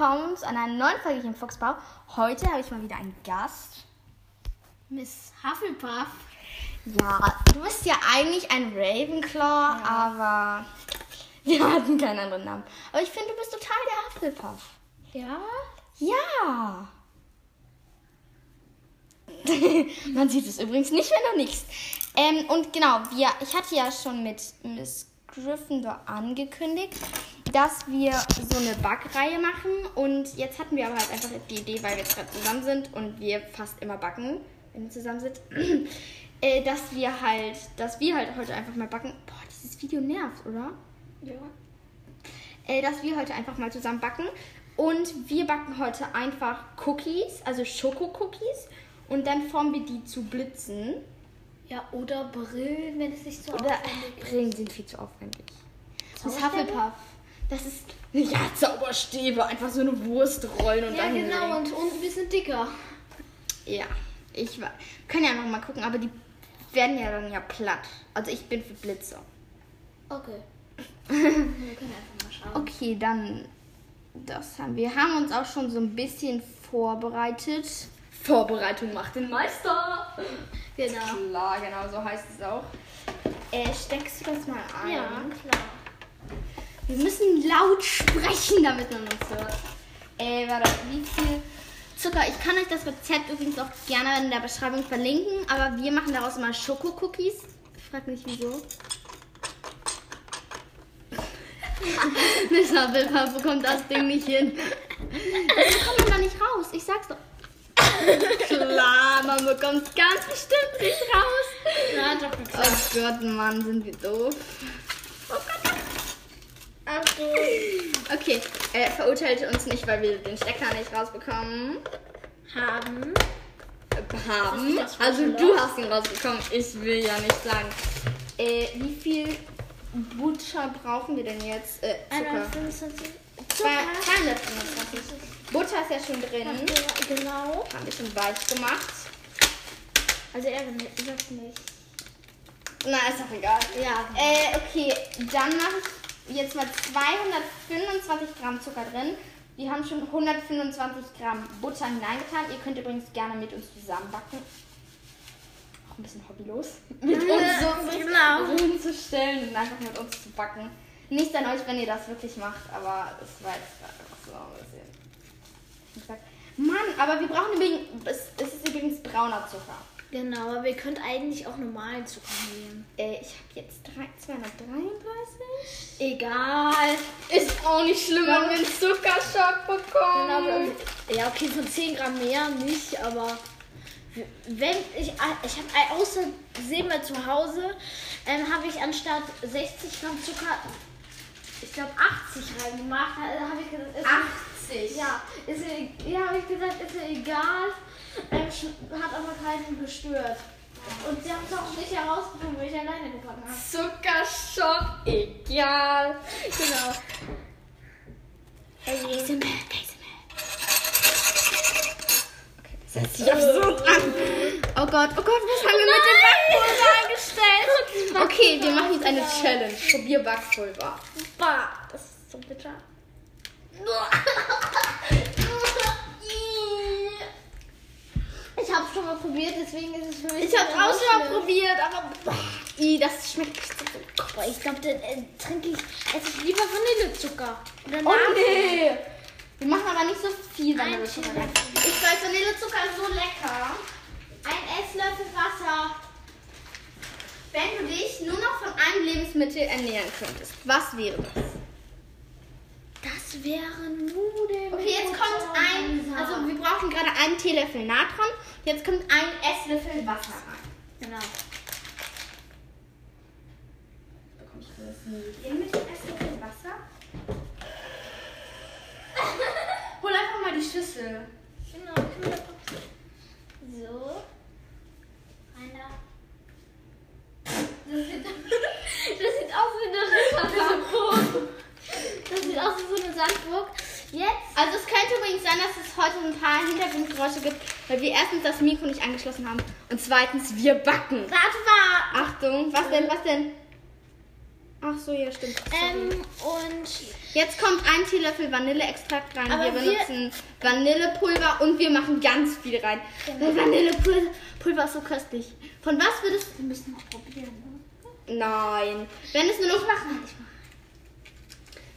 willkommen zu einer neuen Folge hier im Fuchsbau. Heute habe ich mal wieder einen Gast. Miss Hufflepuff. Ja, du bist ja eigentlich ein Ravenclaw, aber wir hatten keinen anderen Namen. Aber ich finde, du bist total der Hufflepuff. Ja? Ja. Man sieht es übrigens nicht, wenn du nichts. Ähm, und genau, wir, ich hatte ja schon mit Miss Gryffindor angekündigt, dass wir so eine Backreihe machen. Und jetzt hatten wir aber halt einfach die Idee, weil wir jetzt gerade zusammen sind und wir fast immer backen, wenn wir zusammen sind, äh, dass wir halt, dass wir halt heute einfach mal backen. Boah, dieses Video nervt, oder? Ja. äh, dass wir heute einfach mal zusammen backen. Und wir backen heute einfach Cookies, also Schoko-Cookies. Und dann formen wir die zu Blitzen. Ja, oder Brillen, wenn es nicht so Oder aufwendig ist. Brillen sind viel zu aufwendig. Das? Hufflepuff. Das ist. Ja, Zauberstäbe. Einfach so eine Wurst rollen und Ja, dann. genau, und, und ein bisschen dicker. Ja, ich wa- können ja noch mal gucken, aber die werden ja dann ja platt. Also ich bin für Blitze. Okay. wir können einfach mal schauen. Okay, dann das haben wir. haben uns auch schon so ein bisschen vorbereitet. Vorbereitung macht den Meister. Genau. Klar, genau so heißt es auch. Äh, steckst du das mal ein? Ja, klar. Wir müssen laut sprechen, damit man uns hört. Äh, warte, wie viel Zucker? Ich kann euch das Rezept übrigens auch gerne in der Beschreibung verlinken, aber wir machen daraus immer Schokocookies. Ich frag mich wieso. Mr. Wilper bekommt das Ding nicht hin. Das bekommt man da nicht raus. Ich sag's doch. Klar, man bekommt es ganz bestimmt nicht raus. Na, doch, klar. Oh Gott, Mann, sind wir doof. Achtung. Okay, äh, verurteilte uns nicht, weil wir den Stecker nicht rausbekommen Haben. haben. Also du hast ihn rausbekommen, ich will ja nicht sagen. Äh, wie viel Butter brauchen wir denn jetzt? Äh, Zucker. 125. Zwei- 225. Butter ist ja schon drin. Ja, genau. Haben wir schon weich gemacht. Also er sagt nicht. Na, ist doch egal. Ja. Äh, okay, dann mache ich jetzt mal 225 Gramm Zucker drin. Wir haben schon 125 Gramm Butter hineingetan. Ihr könnt übrigens gerne mit uns zusammenbacken. Auch ein bisschen hobbylos. Mit uns so genau. hinzustellen und einfach mit uns zu backen. Nicht an euch, wenn ihr das wirklich macht, aber es war jetzt einfach so ein bisschen. Mann, aber wir brauchen übrigens, es, es ist übrigens brauner Zucker. Genau, aber ihr könnt eigentlich auch normalen Zucker nehmen. Äh, ich habe jetzt drei- 233. Egal. Ist auch nicht schlimm, wenn wir einen Zuckerschock bekommen. Genau, ja, okay, von 10 Gramm mehr nicht, aber wenn ich, ich habe außersehen mal zu Hause, ähm, habe ich anstatt 60 Gramm Zucker, ich glaube 80 reingemacht. Da habe ich gesagt, 80. ja, ist, ja, ja habe ich gesagt, ist ja egal. Ähm, hat aber keinen gestört. Und sie haben es auch nicht herausgefunden, weil ich alleine gebacken habe. Zuckerschock, egal. Genau. Also, Das hört sich absurd an. Oh Gott, oh Gott, was haben wir mit dem Backpulver eingestellt? Okay, wir machen jetzt eine Challenge. Probier Backpulver. bah, das ist so bitter. Ich habe schon mal probiert, deswegen ist es für mich. Ich hab's immer auch schon mal probiert, aber boah, das schmeckt nicht so ich glaube, dann äh, trinke ich, esse ich lieber Vanillezucker. Oder Oh nee. Wir machen aber nicht so viel Vanillezucker. Ich weiß, Vanillezucker ist so lecker. Ein Esslöffel Wasser. Wenn du dich nur noch von einem Lebensmittel ernähren könntest, was wäre das? Das wäre Nudeln. Okay, jetzt kommt ein, also wir brauchen gerade einen Teelöffel Natron. Jetzt kommt ein Esslöffel Wasser rein. Genau. Bekomme ich das nie mit dem Esslöffel Wasser? Hol einfach mal die Schüssel. Genau, ich will das- So. Einer. Das sieht, das sieht aus wie eine Sandburg. Das sieht aus wie so eine Sandburg. Jetzt. Also es könnte übrigens sein, dass es heute ein paar Hintergrundgeräusche gibt, weil wir erstens das Mikro nicht angeschlossen haben und zweitens wir backen. Warte mal. Achtung, was denn, was denn? Ach so, ja, stimmt. Ähm, und Jetzt kommt ein Teelöffel Vanilleextrakt rein. Aber wir wir- benutzen Vanillepulver und wir machen ganz viel rein. Genau. Weil Vanillepulver Pulver ist so köstlich. Von was würdest wir müssen noch probieren. Ne? Nein. Wenn es nur noch,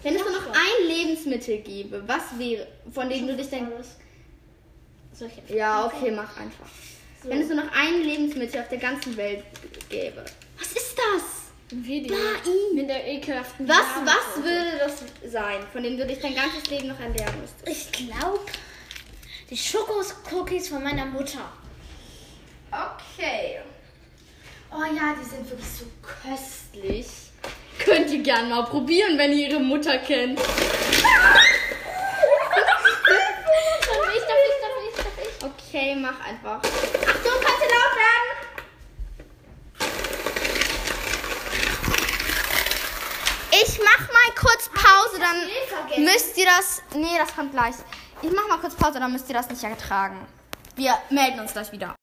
wenn es nur noch ein Lebensmittel gäbe, was wäre, von dem du dich denkst. Ja, okay, mach einfach. Wenn es nur noch ein Lebensmittel auf der ganzen Welt gäbe. Was ist das? Ein Video. Nein. Mit der ekelhaften Was, Namen. was würde das sein, von dem du dich dein ganzes Leben noch ernähren müsstest? Ich glaube, die Schokos-Cookies von meiner Mutter. Okay. Oh ja, die sind wirklich so köstlich. Könnt ihr gerne mal probieren, wenn ihr ihre Mutter kennt. Darf ich, darf ich, darf ich, darf ich? Okay, mach einfach. Achtung, kannst du laut werden? Ich mach mal kurz Pause, dann vergessen? müsst ihr das. Nee, das kommt gleich. Ich mach mal kurz Pause, dann müsst ihr das nicht ertragen. Wir melden uns gleich wieder.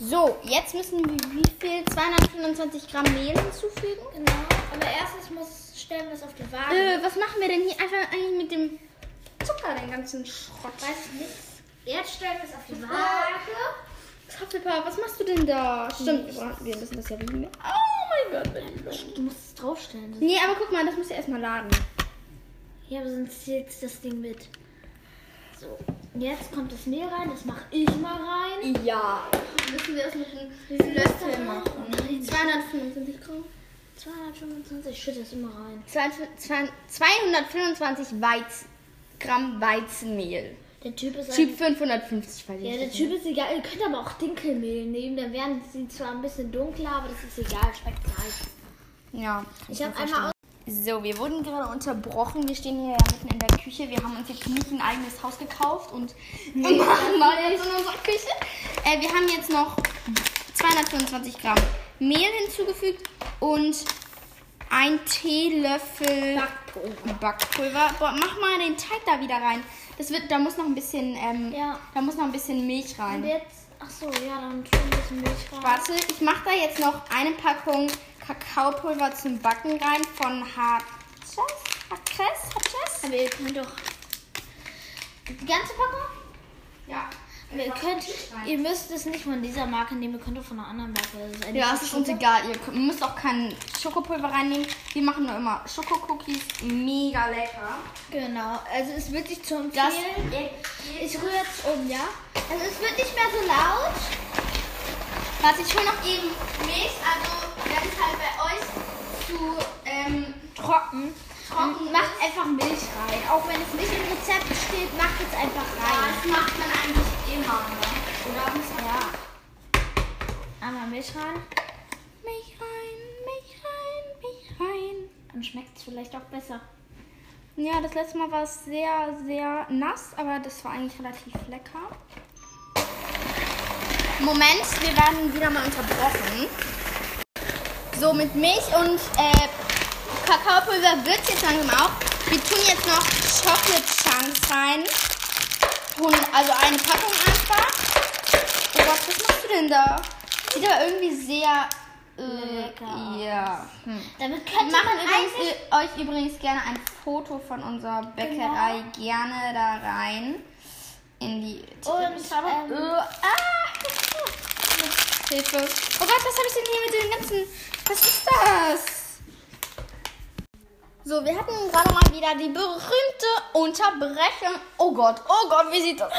So, jetzt müssen wir wie viel? 225 Gramm Mehl hinzufügen. Genau. Aber erstens muss stellen wir es auf die Waage. Äh, was machen wir denn hier einfach eigentlich mit dem Zucker, den ganzen Schrott? Weiß ich nicht. Jetzt stellen wir es auf die Waage. Tafelpapa, was machst du denn da? Stimmt, wir müssen das ja wiegen. Oh mein Gott, Melina. Du musst es draufstellen. Nee, aber guck mal, das muss ja erstmal laden. Ja, aber sonst zählt das Ding mit. So. Jetzt kommt das Mehl rein. Das mache ich mal rein. Ja. Müssen wir das mit ist Löffel machen? Nein. 225 Gramm. 225. Ich schütte das immer rein. 225 Weiz Gramm Weizenmehl. Der Typ ist Typ 550 weil Ja, der Typ ist egal. Ihr könnt aber auch Dinkelmehl nehmen. Dann werden sie zwar ein bisschen dunkler, aber das ist egal. Schmeckt gleich. Ja. Ich habe einmal So, wir wurden gerade unterbrochen. Wir stehen hier ja mitten in der Küche. Wir haben uns jetzt nicht ein eigenes Haus gekauft und wir machen mal jetzt in unserer Küche. Äh, wir haben jetzt noch 225 Gramm Mehl hinzugefügt und ein Teelöffel Backpulver. Backpulver. Boah, mach mal den Teig da wieder rein. Das wird, da muss noch ein bisschen, ähm, Ja. da muss noch ein bisschen Milch Und rein. jetzt, ach so, ja, dann wir ein bisschen Milch rein. Warte, ich mache da jetzt noch eine Packung Kakaopulver zum Backen rein von Hartchess. Hartchess? Hartchess? Aber ihr könnt doch die ganze Packung? Ja. Ihr könnt, ihr müsst es nicht von dieser Marke nehmen, ihr könnt doch von einer anderen Marke. Das eine Ja, es ist uns egal. Ihr müsst auch kein Schokopulver reinnehmen. Wir machen nur immer Schokocookies. Mega lecker. Genau, also es wird nicht zu Das empfehlen. Ich rühre jetzt um, ja? Also es wird nicht mehr so laut. Was ich hole noch eben Milch. Also, wenn es halt bei euch zu ähm, Trocken. trocken Macht einfach Milch rein. Auch wenn es nicht im Rezept steht, macht es einfach Ja, rein. das macht man eigentlich immer. Oder? Ja. Einmal Milch rein. Milch rein, Milch rein, Milch rein. Dann schmeckt es vielleicht auch besser. Ja, das letzte Mal war es sehr, sehr nass, aber das war eigentlich relativ lecker. Moment, wir werden wieder mal unterbrochen. So, mit Milch und äh, Kakaopulver wird jetzt langsam auch. Wir tun jetzt noch Chocolate Chunks rein. Tun also eine Packung einfach. Oh Gott, was machst du denn da? Sieht aber irgendwie sehr äh, Lecker Ja. Hm. Damit Wir könnte machen übrigens, äh, euch übrigens gerne ein Foto von unserer Bäckerei gerne da rein. In die Und, Tipps. ähm, Äh, ah! Hilfe. Oh Gott, was habe ich denn hier mit den ganzen. Was ist das? So, wir hatten gerade mal wieder die berühmte Unterbrechung. Oh Gott, oh Gott, wie sieht das aus?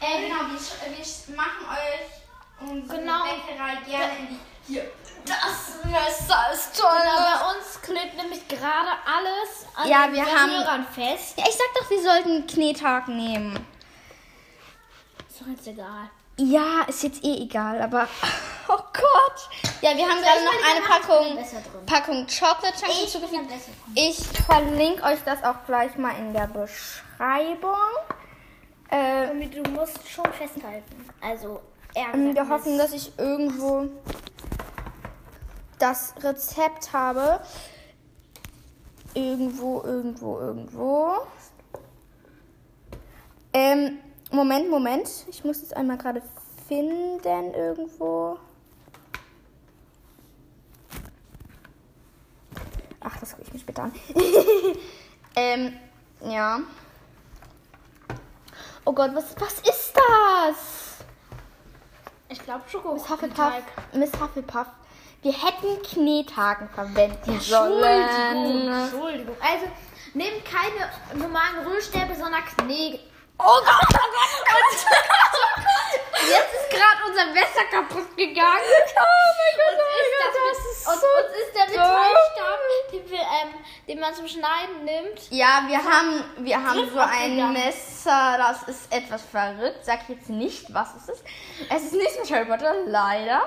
Äh, genau, wir, wir machen euch unsere Genau. Bäckerei gerne in die. Hier. Das Messer ist toll. Genau, bei uns klebt nämlich gerade alles an Ja, den wir haben- Berührern fest. Ja, ich sag doch, wir sollten Knettag nehmen. Ist doch jetzt egal. Ja, ist jetzt eh egal, aber. Oh Gott. Ja, wir haben gerade noch eine Packung. Packung Chocolate Chunks Ich hinzugefügt. Ich verlinke euch das auch gleich mal in der Beschreibung. Äh, Du musst schon festhalten. Also, er wir sagt hoffen, dass ich irgendwo das Rezept habe. Irgendwo, irgendwo, irgendwo. Ähm, Moment, Moment. Ich muss es einmal gerade finden irgendwo. das gucke ich mich später an. ähm, ja. Oh Gott, was, was ist das? Ich glaube Miss Schokokuchenteig. Hufflepuff, Miss Hufflepuff. Wir hätten Knethaken verwenden Entschuldigung, sollen. Entschuldigung. Also, nehmt keine normalen Rührstäbe, sondern Knete. Oh Gott, oh Gott, oh Gott. Jetzt ist gerade unser Messer kaputt gegangen. Oh mein Gott, oh Ist mein das, Gott, das mit- ist und, so uns ist der. Metallstab, den, wir, ähm, den man zum Schneiden nimmt. Ja, wir haben, wir haben so ein abgegangen. Messer, das ist etwas verrückt. Sag jetzt nicht, was es ist. Es ist nicht mit Harry Potter, leider.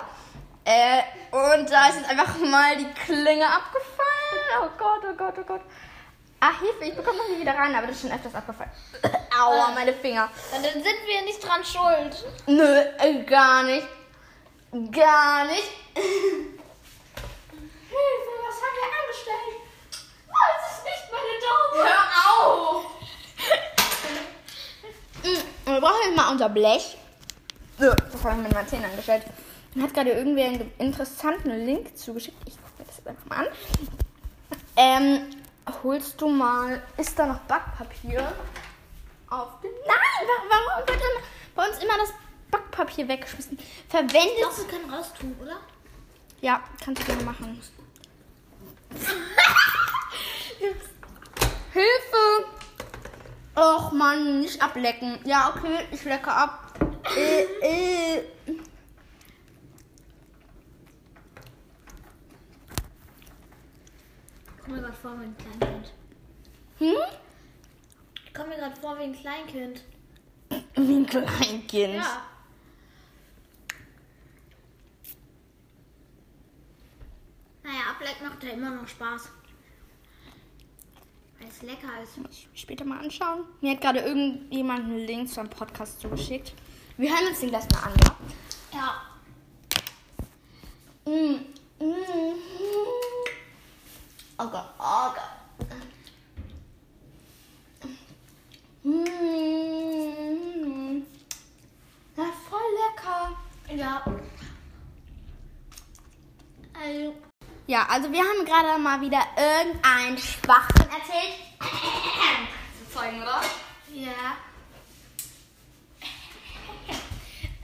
Äh, und da ist jetzt einfach mal die Klinge abgefallen. Oh Gott, oh Gott, oh Gott. Ach, Hilfe, ich bekomme noch nie wieder rein, aber das ist schon öfters abgefallen. Aua, meine Finger. Dann sind wir nicht dran schuld. Nö, äh, gar nicht. Gar nicht. Hilfe, was haben wir angestellt? Oh, es ist nicht meine Dose. Hör auf! Mm, Wir brauchen jetzt mal unser Blech. So, das habe ich mit meinen Zähnen angestellt. Mir hat gerade irgendwer einen interessanten Link zugeschickt. Ich gucke mir das jetzt einfach mal an. Ähm, holst du mal. Ist da noch Backpapier? Auf den. Nein! wa- Warum wird denn bei uns immer das Backpapier weggeschmissen? Verwendet. Doch, wir können raustun, oder? Ja, kannst du gerne machen. Hilfe! Och Mann, nicht ablecken. Ja, okay, ich lecke ab. Äh, äh. Komme mir gerade vor wie ein Kleinkind. Hm? Ich komme mir gerade vor wie ein Kleinkind. Wie ein Kleinkind. Ja. Naja, ablecken macht ja immer noch Spaß. Weil es lecker ist. Muss ich mir später mal anschauen. Mir hat gerade irgendjemand einen Link zu einem Podcast zugeschickt. Wir hören uns den gleich mal an, ja? Ja. Mm. Mm. Oh Gott, oh Gott. Mm. Ja, voll lecker. Ja. Also, Ja, also wir haben gerade mal wieder irgendein Schwachsinn erzählt. Zu Zeugen, oder? ja.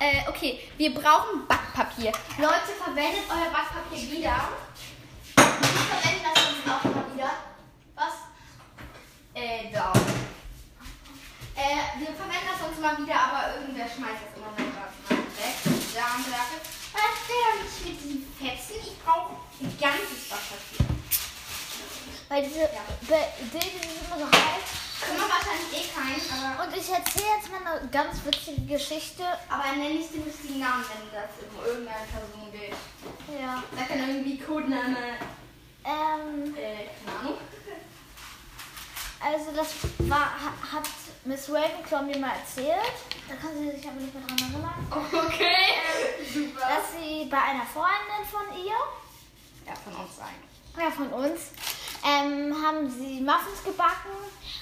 Äh, okay, wir brauchen Backpapier. Leute, verwendet euer Backpapier wieder. Ich verwende das sonst auch mal wieder. Was? Äh, da. Äh, wir mal wieder, aber irgendwer schmeißt das immer noch weg. Da haben wir. Was der nicht mit diesen Fetzen? Ich brauche ein ganzes Backpapier. Weil diese Ja. Dinge sind immer so heiß. Können wir wahrscheinlich eh keinen, aber, Und ich erzähle jetzt mal eine ganz witzige Geschichte. aber nenne nicht den richtigen Namen, wenn das um irgendeine Person geht. Ja. Da kann irgendwie Codename, Ähm, äh, keine Ahnung. also das war, ha- hat Miss Ravenclaw mir mal erzählt. Da kann sie sich aber nicht mehr dran erinnern. Okay, super. Dass sie bei einer Freundin von ihr, Ja, von uns sein. ja von uns, ähm, haben sie Muffins gebacken.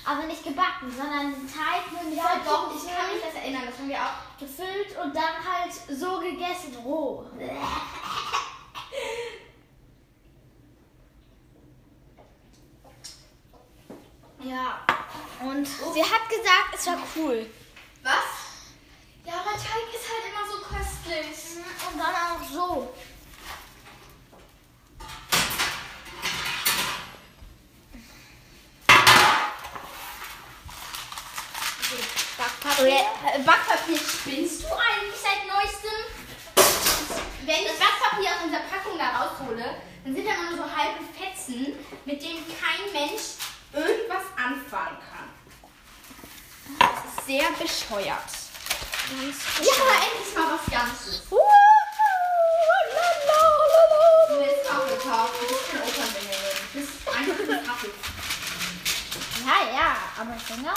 Aber nicht gebacken, sondern den Teig mit Ja, doch, ich kann mich das erinnern, das haben wir auch. gefüllt und dann halt so gegessen, roh. Ja, und sie hat gesagt, es war cool. Was? Ja, aber Teig ist halt immer so köstlich. Und dann auch so. Backpapier. Äh, Backpapier spinnst du eigentlich seit neuestem? Wenn ich Backpapier aus unserer Packung da raushole, dann sind da immer nur so halbe Fetzen, mit denen kein Mensch irgendwas anfangen kann. Das ist sehr bescheuert. Ja, endlich mal was Ganzes. Du willst auch gekauft. Du bist kein Opernsänger. Du bist einfach ein Kaffee. Ja, ja, aber Finger.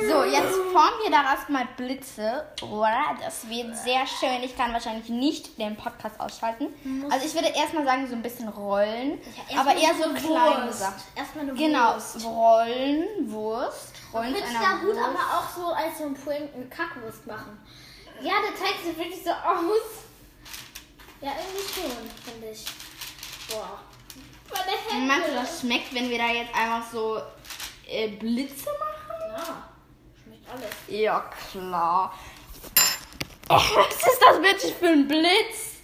So, jetzt formen wir daraus mal Blitze. Das wird sehr schön. Ich kann wahrscheinlich nicht den Podcast ausschalten. Also ich würde erstmal sagen, so ein bisschen rollen. aber eher so kleine Sachen. Erstmal eine Genau, Wurst. rollen, Wurst. Rollen einer da gut Wurst. aber auch so als so ein Pudding eine Kackwurst machen. Ja, der Teig sieht wirklich so aus. Ja, irgendwie schon, finde ich. Boah. Meine Hände. Meinst du, das schmeckt, wenn wir da jetzt einfach so äh, Blitze machen? Alles. Ja, klar. Was ist das bitte für ein Blitz?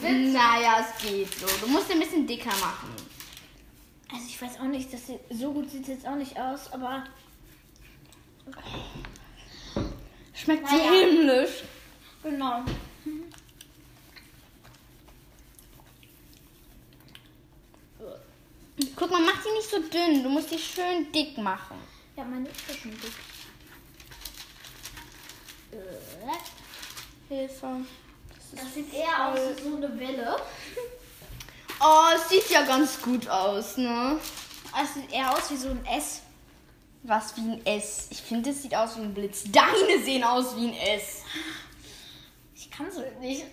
Naja, es geht so. Du musst ein bisschen dicker machen. Also ich weiß auch nicht, das sieht, so gut sieht es jetzt auch nicht aus, aber Schmeckt Naja. so himmlisch. genau. Guck mal, mach die nicht so dünn. Du musst die schön dick machen. Meine ist ja schon dick. Äh, Hilfe. Das sieht eher aus wie so eine Welle. Oh, es sieht ja ganz gut aus, ne? Es sieht eher aus wie so ein S. Was wie ein S. Ich finde, es sieht aus wie ein Blitz. Deine sehen aus wie ein S. Ich kann so nicht.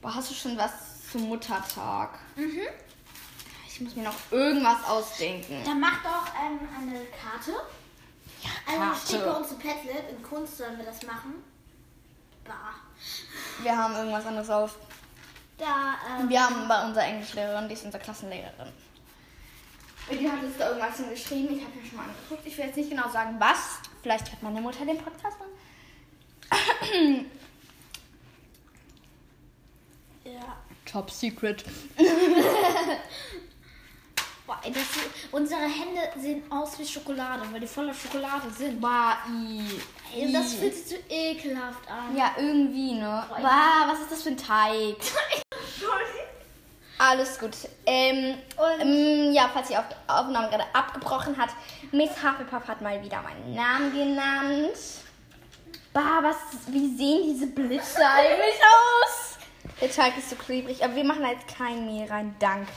Boah, hast du schon was zum Muttertag? Mhm. Ich muss mir noch irgendwas ausdenken. Dann mach doch ähm, eine Karte. Also Karte. steht bei uns ein Padlet. In Kunst sollen wir das machen. Bah. Wir haben irgendwas anderes auf. Da, ähm, Wir haben bei unserer Englischlehrerin, die ist unsere Klassenlehrerin. Und die hat uns da irgendwas geschrieben. Ich habe mir schon mal angeguckt. Ich will jetzt nicht genau sagen, was. Vielleicht hört meine Mutter den Podcast an. ja. Top Secret. Boah, das, unsere Hände sehen aus wie Schokolade, weil die voller Schokolade sind. Bah, i. Ey, das i. fühlt sich so ekelhaft an. Ja, irgendwie, ne? Boah, Bah, was ist das für ein Teig? Alles gut. Ähm, ähm, ja, falls die Auf Aufnahme gerade abgebrochen hat, Miss Hufflepuff hat mal wieder meinen Namen genannt. Bah, was, wie sehen diese Blitze eigentlich aus? Der Teig ist so klebrig, aber wir machen da jetzt kein Mehl rein, danke.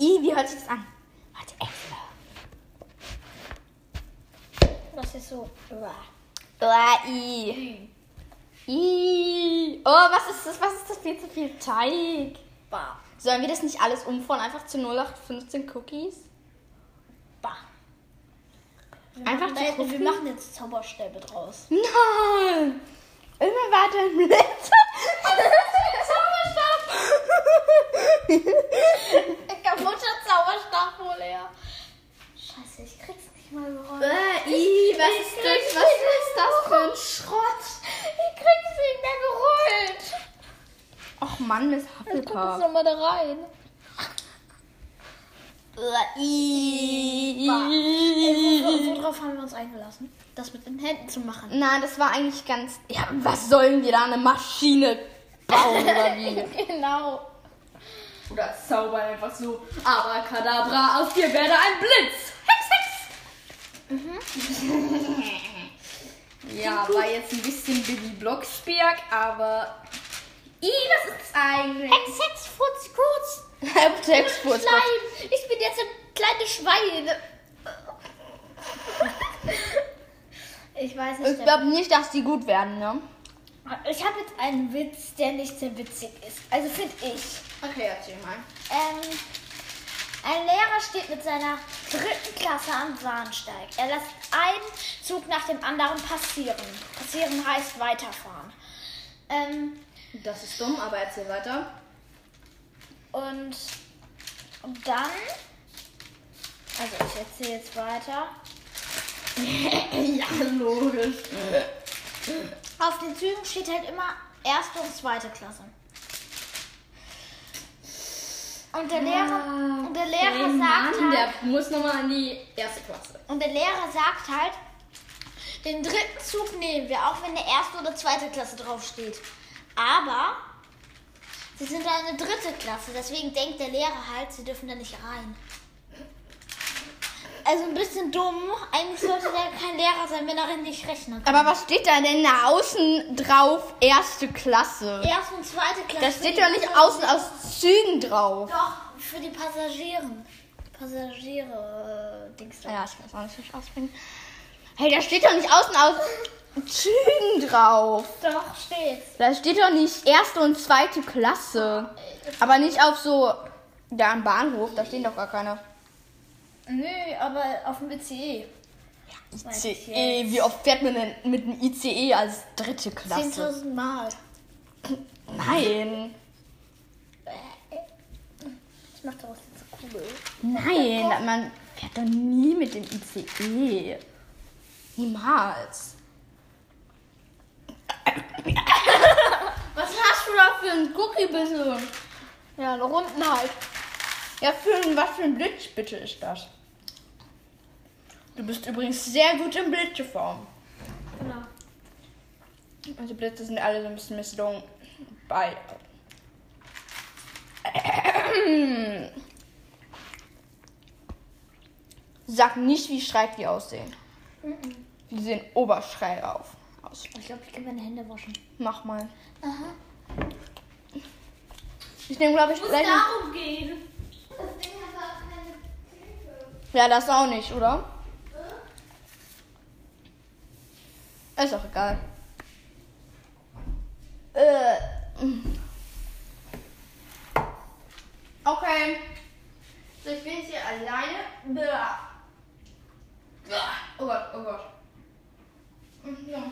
I, wie hört sich das an? Warte, Äpfel. Das ist so. Bah, I. I. Oh, was ist das? Was ist das? Viel zu viel Teig. Bah. Sollen wir das nicht alles umfahren? Einfach zu 0815 Cookies? Bah. Wir Einfach machen, jetzt, wir machen jetzt Zauberstäbe draus. Nein! Immer weiter im Blitz. Kaputter Zauberstab wohl eher. Scheiße, ich krieg's nicht mal. Äh, i, was ist das? Was ist das für ein Schrott? Ich krieg's nicht mehr gerollt. Och Mann, Miss Guck jetzt Hufflepuff. nochmal da rein. Äh, i. Wo- Worauf haben wir uns eingelassen? Das mit den Händen zu machen. Nein, das war eigentlich ganz. Ja, was sollen wir da? Eine Maschine bauen oder wie? genau. Oder zaubern einfach so. Abracadabra, aus dir werde ein Blitz. Hex. ja, war jetzt ein bisschen Billy Blocksberg, aber. I, was ist das eigentlich? Hex, Hex, Furz, kurz. Hex, Hex. Nein, ich bin jetzt ein kleines Schwein. Ich weiß Ich nicht. glaube nicht, dass die gut werden, ne? Ich habe jetzt einen Witz, der nicht sehr witzig ist. Also finde ich. Okay, erzähl mal. Ähm, ein Lehrer steht mit seiner dritten Klasse am Bahnsteig. Er lässt einen Zug nach dem anderen passieren. Passieren heißt weiterfahren. Ähm, Das ist dumm, aber erzähl weiter. und, und dann. Also ich erzähle jetzt weiter. ja, logisch. Auf den Zügen steht halt immer erste und zweite Klasse. Und der Lehrer, und der Lehrer sagt Mann, halt, der muss nochmal in die erste Klasse. und der Lehrer sagt halt, den dritten Zug nehmen wir, auch wenn der erste oder zweite Klasse draufsteht. Aber sie sind eine dritte Klasse, deswegen denkt der Lehrer halt, sie dürfen da nicht rein. Also ein bisschen dumm. Eigentlich sollte der kein Lehrer sein, wenn er nicht rechnen kann. Aber was steht da denn da außen drauf? Erste Klasse. Erste und zweite Klasse. Da steht doch nicht außen aus Zügen drauf. Doch, für die Passagieren. Passagiere, äh, Dings da. Ja, ich weiß auch nicht, wie ich aussprechen. Hey, da steht doch nicht außen aus Zügen drauf. Doch, steht's. Da steht doch nicht erste und zweite Klasse. Aber nicht auf so, da am Bahnhof, da stehen doch gar keine. Nö, aber auf dem ICE. Weiß ich ICE, wie oft fährt man denn mit dem ICE als dritte Klasse? 10.000 Mal. Nein. Ich mach daraus jetzt eine Kugel. Nein, man fährt doch nie mit dem ICE. Niemals. Was hast du da für einen Cookie bitte? Ja, eine Runden halt. Ja, für ein, was für ein Blitz bitte ist das? Du bist übrigens sehr gut in Blitzeform. Genau. Also Blitze sind alle so ein bisschen misslungen bei. Sag nicht, wie schreib die aussehen. Die sehen oberschrei auf. Aus. Ich glaube, ich kann meine Hände waschen. Mach mal. Aha. Ich nehme, glaube ich, gleich. noch- darum gehen. Das Ding hat auch keine Hilfe. Ja, das auch nicht, oder? Ist auch egal. Äh. Okay. So, ich bin jetzt hier alleine. Blah. Blah. Oh Gott, oh Gott. Mhm, Ja.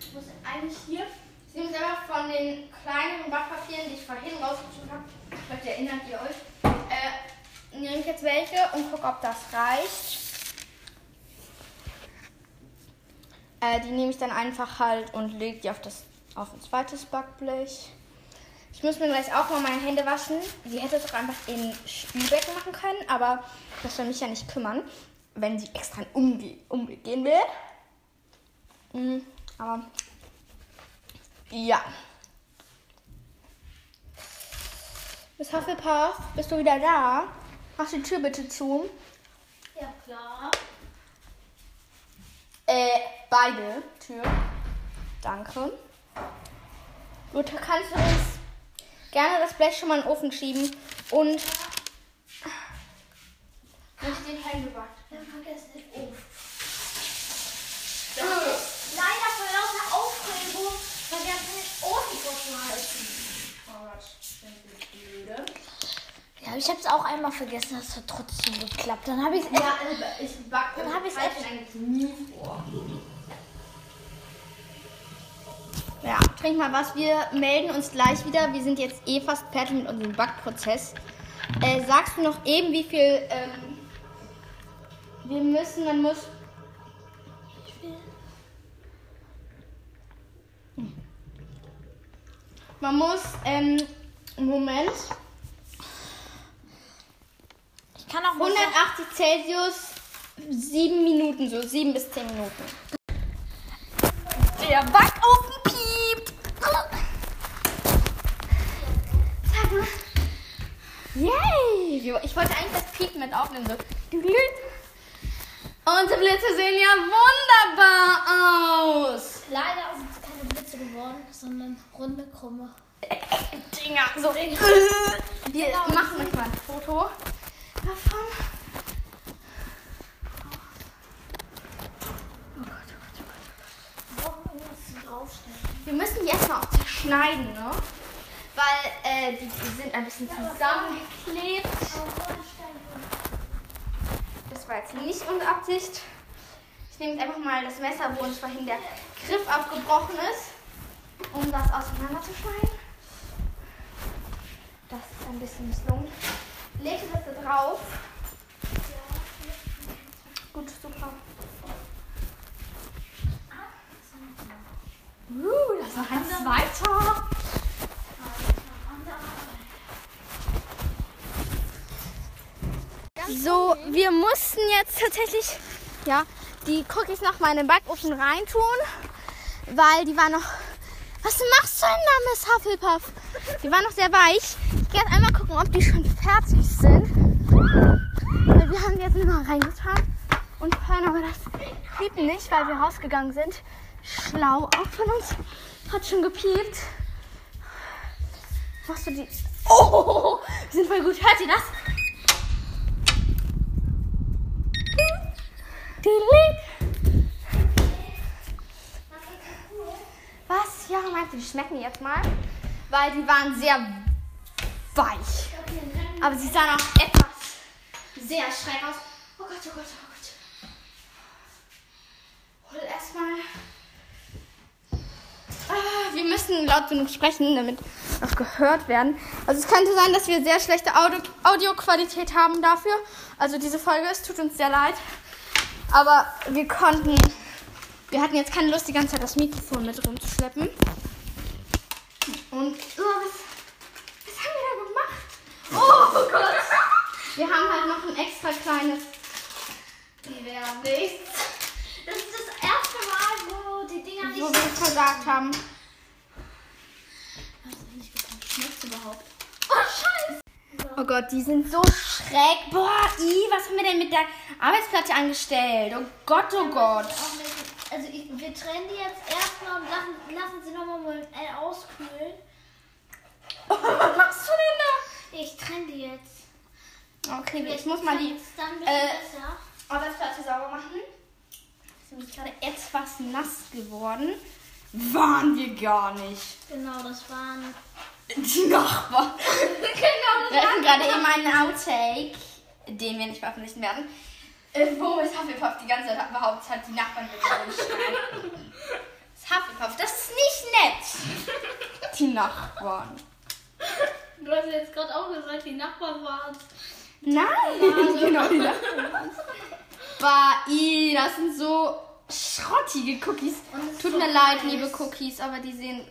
Ich muss eigentlich hier. Ich nehme es einfach von den kleineren Backpapieren, die ich vorhin rausgesucht habe. Vielleicht erinnert ihr euch. Äh, nehme ich jetzt welche und gucke, ob das reicht. Äh, die nehme ich dann einfach halt und lege die auf das auf ein zweites Backblech. Ich muss mir gleich auch mal meine Hände waschen. Sie hätte es auch einfach in Spülbecken machen können, aber das soll mich ja nicht kümmern, wenn sie extra in Umge Umweg gehen will. Mhm, aber ja. Miss Hufflepuff, bist du wieder da? Mach die Tür bitte zu. Ja, klar. Äh, beide Türen. Danke. Gut, da kannst du uns gerne das Blech schon mal in den Ofen schieben und. Nicht den Hängebackt. Wir haben vergessen den Ofen. Leider vor lauter Aufregung vergessen den Ofen vorzuhalten. Ja, ich habe es auch einmal vergessen, das hat trotzdem geklappt. Dann habe ich es Ja, also ich backe. Dann hab ich's halt echt- eigentlich nie vor. Ja, trink mal was. Wir melden uns gleich wieder. Wir sind jetzt eh fast fertig mit unserem Backprozess. Äh, sagst du noch eben, wie viel ähm, wir müssen? Man muss. Man muss, ähm, Moment, Ich kann auch 180 Celsius, 7 Minuten, so 7 bis 10 Minuten. Der Backofen piept. Sag mal. Yay! Ich wollte eigentlich das Piepen mit aufnehmen. So. Unsere Blitze sehen ja wunderbar aus. Leider sind es keine Blitze geworden, sondern runde, krumme. Dinger. So. Wir machen euch mal ein Foto davon. Warum irgendwas draufstellen? Wir müssen die erstmal auch zerschneiden, ne? Weil äh, die, die sind ein bisschen zusammengeklebt. Das war jetzt nicht unsere Absicht. Ich nehme jetzt einfach mal das Messer, wo uns vorhin der Griff abgebrochen ist, um das auseinanderzuschneiden. Das ist ein bisschen misslungen. Leg das da drauf. Gut, super. Uh, das noch ein zweiter. So, wir mussten jetzt tatsächlich ja, die Cookies noch mal in den Backofen reintun, weil die waren noch. Was machst du denn da, Miss Hufflepuff? Die waren noch sehr weich. Ich gehe jetzt einmal gucken, ob die schon fertig sind. Weil wir haben jetzt mal reingetan und hören aber das Piepen nicht, weil wir rausgegangen sind. Schlau auch von uns. Hat schon gepiept. Machst du die. Oh, die sind voll gut. Hört ihr das? Was? Ja, meinst du, die schmecken jetzt mal? Weil die waren sehr weich. Aber sie sahen auch etwas sehr schräg aus. Oh Gott, oh Gott, oh Gott. Hol erstmal. Ah, Wir müssen laut genug sprechen, damit auch gehört werden. Also es könnte sein, dass wir sehr schlechte Audio Audioqualität haben dafür. Also diese Folge, es tut uns sehr leid. Aber wir konnten, wir hatten jetzt keine Lust, die ganze Zeit das Mikrofon mit rumzuschleppen. Und, oh, was haben wir da gemacht? Gott! Wir haben halt noch ein extra kleines Gewehr. Nichts. Das ist das erste Mal, wo die Dinger nicht Wo wir versagt haben. schmeckt überhaupt. Oh, scheiße. Oh Gott, die sind so schräg. Boah, i, was haben wir denn mit der Arbeitsplatte angestellt? Oh Gott, oh Gott. Also ich, wir trennen die jetzt erstmal und lassen, lassen sie nochmal mal äh, auskühlen. Oh, was machst du denn Ich trenne die jetzt. Okay, ich muss mal die äh. Arbeitsplatte sauber machen. Ist nämlich gerade etwas nass geworden. Waren wir gar nicht. Genau, das waren. Die Nachbarn. genau, Wir hatten gerade eben einen Outtake, den wir nicht veröffentlichen werden. Äh, wo ist Hufflepuff die ganze Zeit behauptet hat, die Nachbarn schreien. Das ist Hufflepuff, das ist nicht nett. Die Nachbarn. Du hast jetzt gerade auch gesagt, die Nachbarn waren. Nein, genau die Nachbarn. Bah, i, das sind so schrottige Cookies. Tut so mir leid, liebe Cookies, aber die sehen,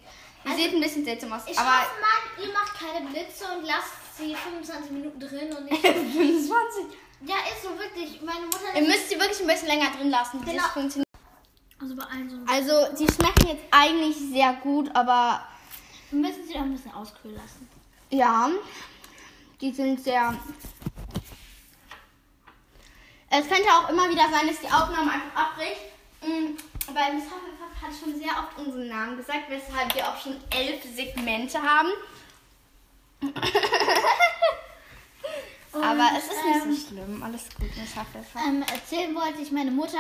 die Also, sehen ein bisschen seltsam aus. Ich aber hoffe mal, ihr macht keine Blitze und lasst sie 25 Minuten drin und nicht. 25. ja, ist so wirklich. Meine Mutter. Ihr müsst sie wirklich ein bisschen länger drin lassen. bis Genau. es funktioniert. Also bei allen so. Also, die schmecken jetzt eigentlich sehr gut, aber Wir müssen sie auch ein bisschen auskühlen lassen. Ja, die sind sehr. Es könnte auch immer wieder sein, dass die Aufnahme einfach abbricht. Mm, Weil Miss Hufflepuff hat schon sehr oft unseren Namen gesagt, weshalb wir auch schon elf Segmente haben. Aber es ist nicht ähm, so schlimm. Alles gut, Miss Hufflepuff. Ähm, erzählen wollte ich, meine Mutter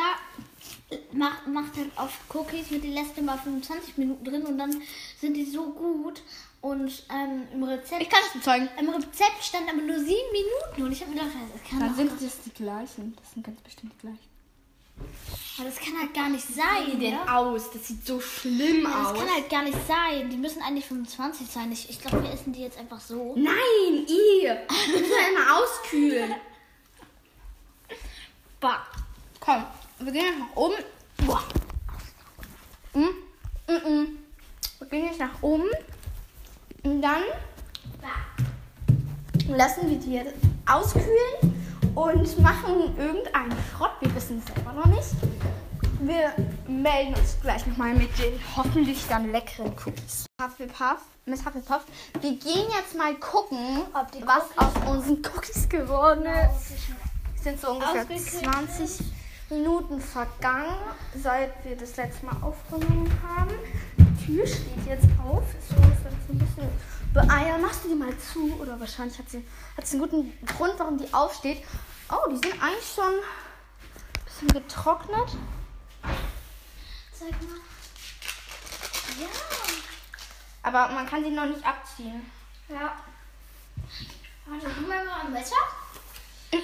macht, macht halt auf Cookies mit die lässt immer 25 Minuten drin und dann sind die so gut. Und ähm, im Rezept. Ich kann es bezeugen. Im Rezept stand aber nur sieben Minuten und ich habe mir gedacht, das kann, Dann sind das die gleichen. Das sind ganz bestimmt die gleichen. aber das kann halt gar nicht sein. Wie denn oder? aus? Das sieht so schlimm Ja, aus. das kann halt gar nicht sein. Die müssen eigentlich 25 sein. Ich, ich glaube, wir essen die jetzt einfach so. Nein, ihr. Wir müssen immer auskühlen. Bah. Komm, wir gehen jetzt nach oben. Boah. Mm, mm, mm. Wir gehen jetzt nach oben. Und dann lassen wir die jetzt auskühlen und machen irgendeinen Schrott. Wir wissen es selber noch nicht. Wir melden uns gleich nochmal mit den hoffentlich dann leckeren Cookies. Hufflepuff, Miss Hufflepuff, wir gehen jetzt mal gucken, Ob die was aus unseren Cookies geworden ist. Es sind so ungefähr Ausgekühlt 20 Minuten vergangen, seit wir das letzte Mal aufgenommen haben. Die Tür steht jetzt auf. So ist das ein bisschen beeilen. Machst du die mal zu? Oder wahrscheinlich hat sie, hat sie einen guten Grund, warum die aufsteht. Oh, die sind eigentlich schon ein bisschen getrocknet. Zeig mal. Ja. Aber man kann sie noch nicht abziehen. Ja. Warte, gib mir mal ein Messer.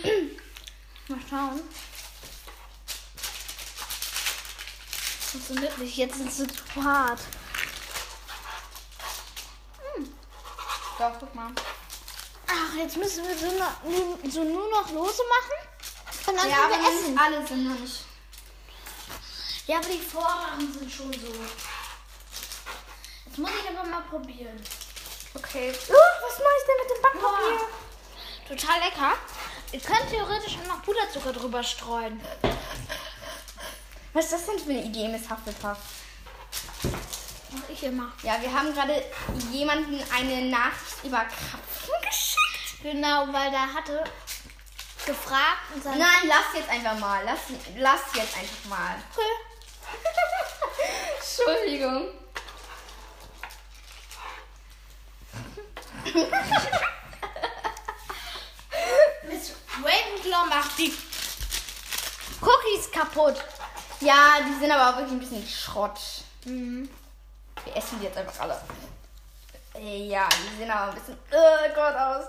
Mal schauen. Funktioniert nicht. Jetzt sind sie zu hart. Doch, guck mal. Ach, jetzt müssen wir so, noch, nur, so nur noch lose machen. Und dann Ja, können aber wir essen. alle sind noch nicht. Ja, aber die Vorraten sind schon so. Jetzt muss ich aber mal probieren. Okay. Uh, was mache ich denn mit dem Backpapier? Total lecker. Ihr könnt theoretisch noch Puderzucker drüber streuen. Was ist das denn für eine Idee, Miss Hufflepuff? Mach ich immer. Ja, wir haben gerade jemanden eine Nachricht über Krapfen geschickt. Genau, weil der hatte gefragt und sein Nein, lass jetzt einfach mal. Lass, lass jetzt einfach mal. Entschuldigung. Miss Ravenclaw macht die Cookies kaputt. Ja, die sind aber auch wirklich ein bisschen Schrott. Mhm. Wir essen die jetzt einfach alle. Äh, Ja, die sehen aber ein bisschen äh, Gott aus.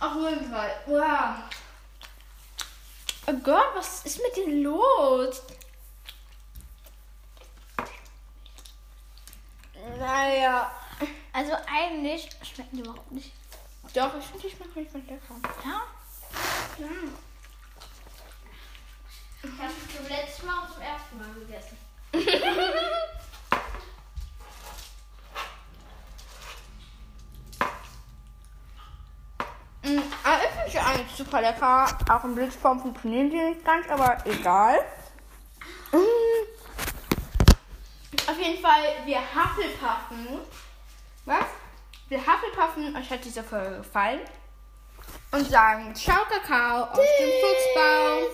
Auf jeden Fall. Wow. Oh Gott, was ist mit dir los? Naja. Also eigentlich schmecken die überhaupt nicht. Doch, ich finde die schmecken richtig lecker. Ja? Ja. Ich habe es zum letzten Mal und zum ersten Mal gegessen. Mm, Aber ich finde sie eigentlich super lecker. Auch im Blitzform funktionieren die nicht ganz, aber egal. Mm. Auf jeden Fall, wir Hufflepuffen. Was? Wir Hufflepuffen, euch hat diese Folge gefallen. Und sagen Ciao Kakao aus dem Fuchsbau.